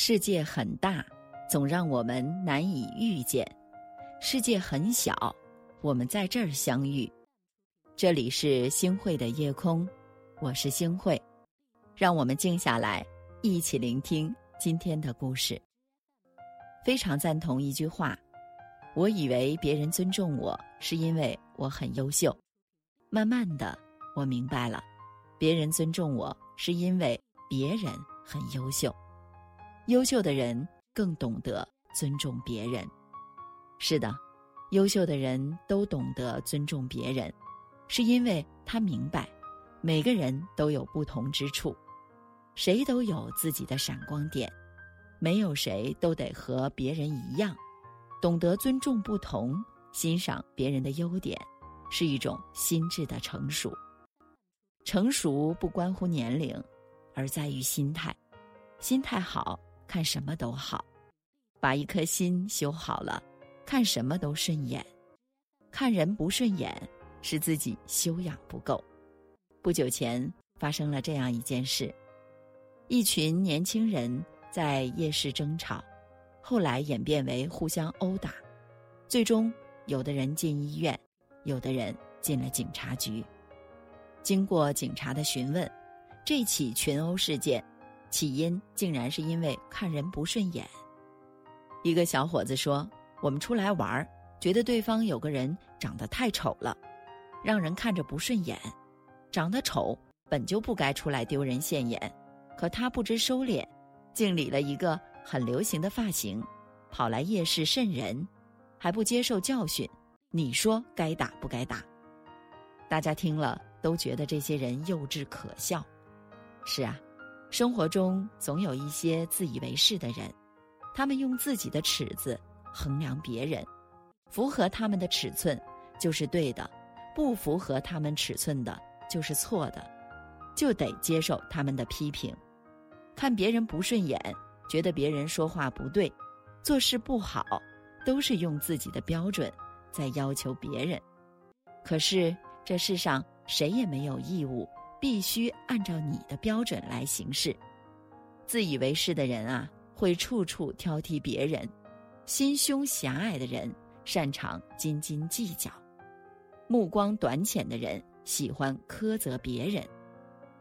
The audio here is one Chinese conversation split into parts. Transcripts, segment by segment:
世界很大，总让我们难以遇见；世界很小，我们在这儿相遇。这里是星汇的夜空，我是星汇，让我们静下来，一起聆听今天的故事。非常赞同一句话：我以为别人尊重我，是因为我很优秀。慢慢的，我明白了，别人尊重我，是因为别人很优秀。优秀的人更懂得尊重别人。是的，优秀的人都懂得尊重别人，是因为他明白，每个人都有不同之处，谁都有自己的闪光点，没有谁都得和别人一样。懂得尊重不同，欣赏别人的优点，是一种心智的成熟。成熟不关乎年龄，而在于心态，心态好。看什么都好，把一颗心修好了，看什么都顺眼。看人不顺眼，是自己修养不够。不久前发生了这样一件事：一群年轻人在夜市争吵，后来演变为互相殴打，最终有的人进医院，有的人进了警察局。经过警察的询问，这起群殴事件。起因竟然是因为看人不顺眼。一个小伙子说：“我们出来玩儿，觉得对方有个人长得太丑了，让人看着不顺眼。长得丑本就不该出来丢人现眼，可他不知收敛，竟理了一个很流行的发型，跑来夜市瘆人，还不接受教训。你说该打不该打？”大家听了都觉得这些人幼稚可笑。是啊。生活中总有一些自以为是的人，他们用自己的尺子衡量别人，符合他们的尺寸就是对的，不符合他们尺寸的就是错的，就得接受他们的批评。看别人不顺眼，觉得别人说话不对，做事不好，都是用自己的标准在要求别人。可是这世上谁也没有义务。必须按照你的标准来行事。自以为是的人啊，会处处挑剔别人；心胸狭隘的人，擅长斤斤计较；目光短浅的人，喜欢苛责别人；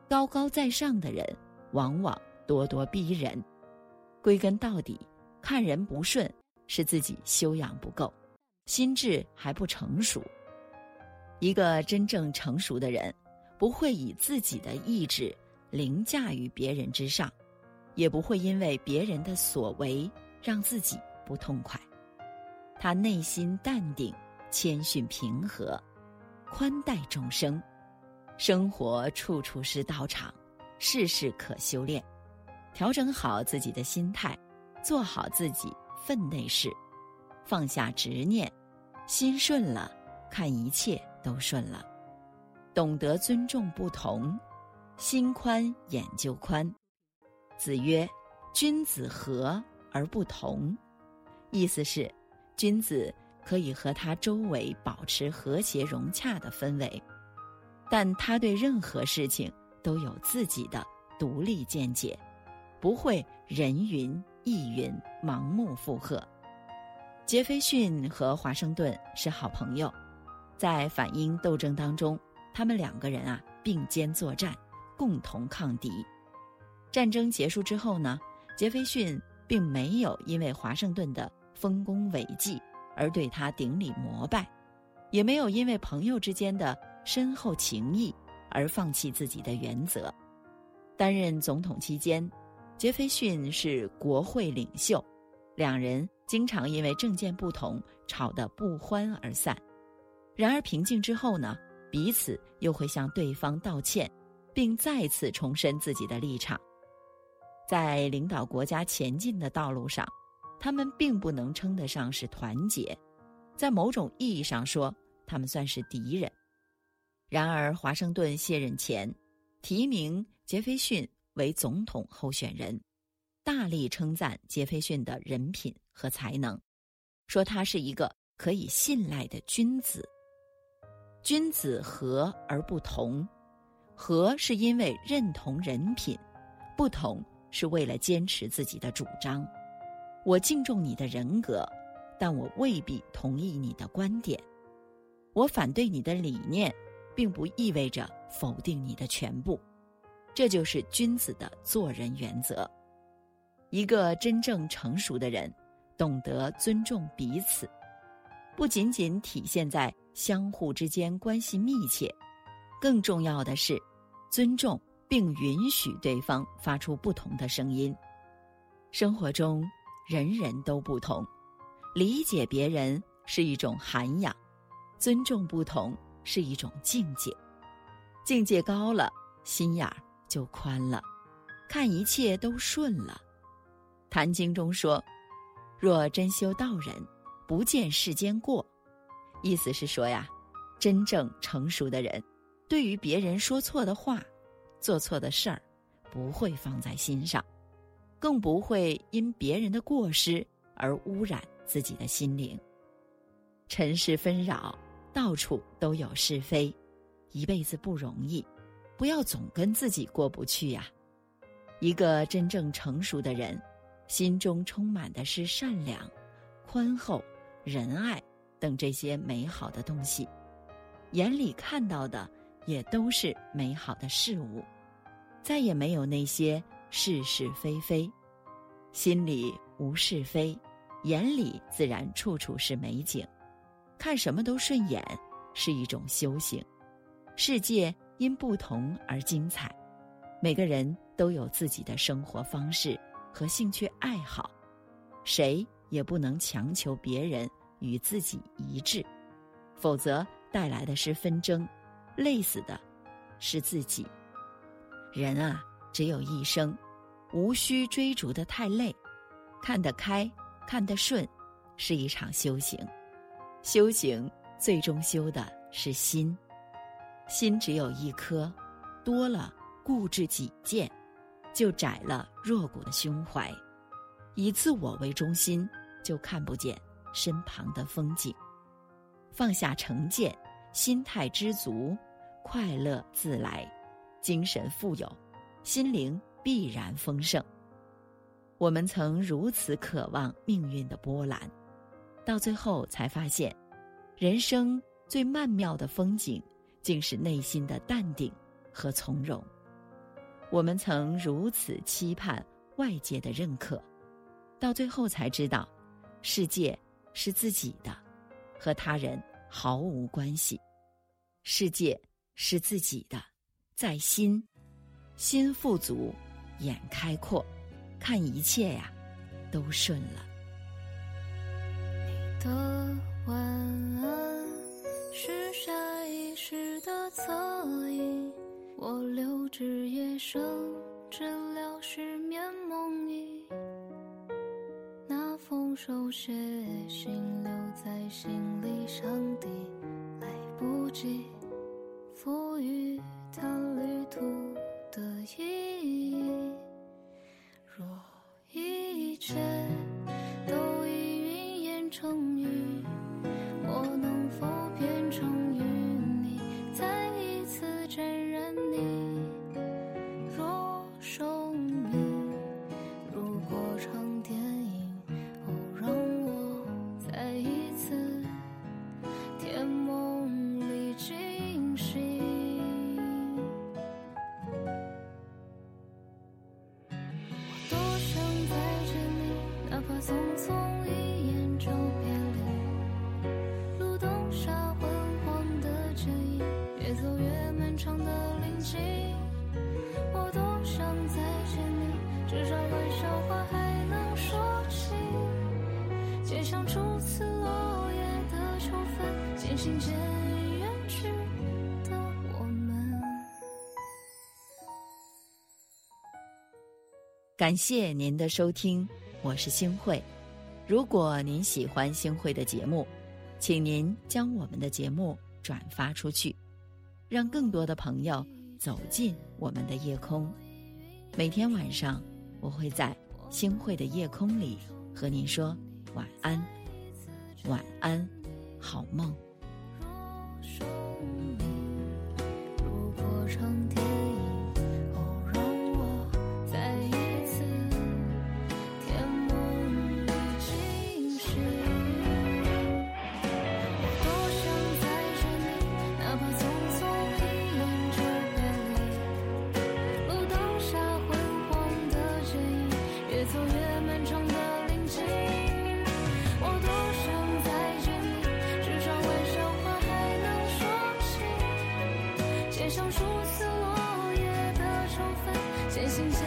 高高在上的人，往往咄咄逼人。归根到底，看人不顺，是自己修养不够，心智还不成熟。一个真正成熟的人。不会以自己的意志凌驾于别人之上，也不会因为别人的所为让自己不痛快。他内心淡定、谦逊、平和，宽待众生。生活处处是道场，事事可修炼。调整好自己的心态，做好自己分内事，放下执念，心顺了，看一切都顺了。懂得尊重不同，心宽眼就宽。子曰：“君子和而不同。”意思是，君子可以和他周围保持和谐融洽的氛围，但他对任何事情都有自己的独立见解，不会人云亦云、盲目附和。杰斐逊和华盛顿是好朋友，在反英斗争当中。他们两个人啊并肩作战，共同抗敌。战争结束之后呢，杰斐逊并没有因为华盛顿的丰功伟绩而对他顶礼膜拜，也没有因为朋友之间的深厚情谊而放弃自己的原则。担任总统期间，杰斐逊是国会领袖，两人经常因为政见不同吵得不欢而散。然而平静之后呢？彼此又会向对方道歉，并再次重申自己的立场。在领导国家前进的道路上，他们并不能称得上是团结，在某种意义上说，他们算是敌人。然而，华盛顿卸任前，提名杰斐逊为总统候选人，大力称赞杰斐逊的人品和才能，说他是一个可以信赖的君子。君子和而不同，和是因为认同人品，不同是为了坚持自己的主张。我敬重你的人格，但我未必同意你的观点。我反对你的理念，并不意味着否定你的全部。这就是君子的做人原则。一个真正成熟的人，懂得尊重彼此，不仅仅体现在相互之间关系密切，更重要的是，尊重并允许对方发出不同的声音。生活中，人人都不同，理解别人是一种涵养，尊重不同是一种境界。境界高了，心眼儿就宽了，看一切都顺了。《坛经》中说：“若真修道人，不见世间过。”意思是说呀，真正成熟的人，对于别人说错的话、做错的事儿，不会放在心上，更不会因别人的过失而污染自己的心灵。尘世纷扰，到处都有是非，一辈子不容易，不要总跟自己过不去呀。一个真正成熟的人。心中充满的是善良、宽厚、仁爱等这些美好的东西，眼里看到的也都是美好的事物，再也没有那些是是非非，心里无是非，眼里自然处处是美景，看什么都顺眼，是一种修行。世界因不同而精彩，每个人都有自己的生活方式。和兴趣爱好，谁也不能强求别人与自己一致，否则带来的是纷争，累死的是自己。人啊，只有一生，无需追逐的太累，看得开，看得顺，是一场修行。修行最终修的是心，心只有一颗，多了固执己见。就窄了弱骨的胸怀，以自我为中心，就看不见身旁的风景。放下成见，心态知足，快乐自来，精神富有，心灵必然丰盛。我们曾如此渴望命运的波澜，到最后才发现，人生最曼妙的风景，竟是内心的淡定和从容。我们曾如此期盼外界的认可，到最后才知道，世界是自己的，和他人毫无关系。世界是自己的，在心，心富足，眼开阔，看一切呀，都顺了。你的晚安是下意识的侧影。我留至夜深，治疗手写信留在行李箱底，来不及赋予他远去的我们。感谢您的收听，我是星慧。如果您喜欢星慧的节目，请您将我们的节目转发出去，让更多的朋友走进我们的夜空。每天晚上，我会在星慧的夜空里和您说晚安，晚安，好梦。若如果上天。数次落叶的秋分渐行渐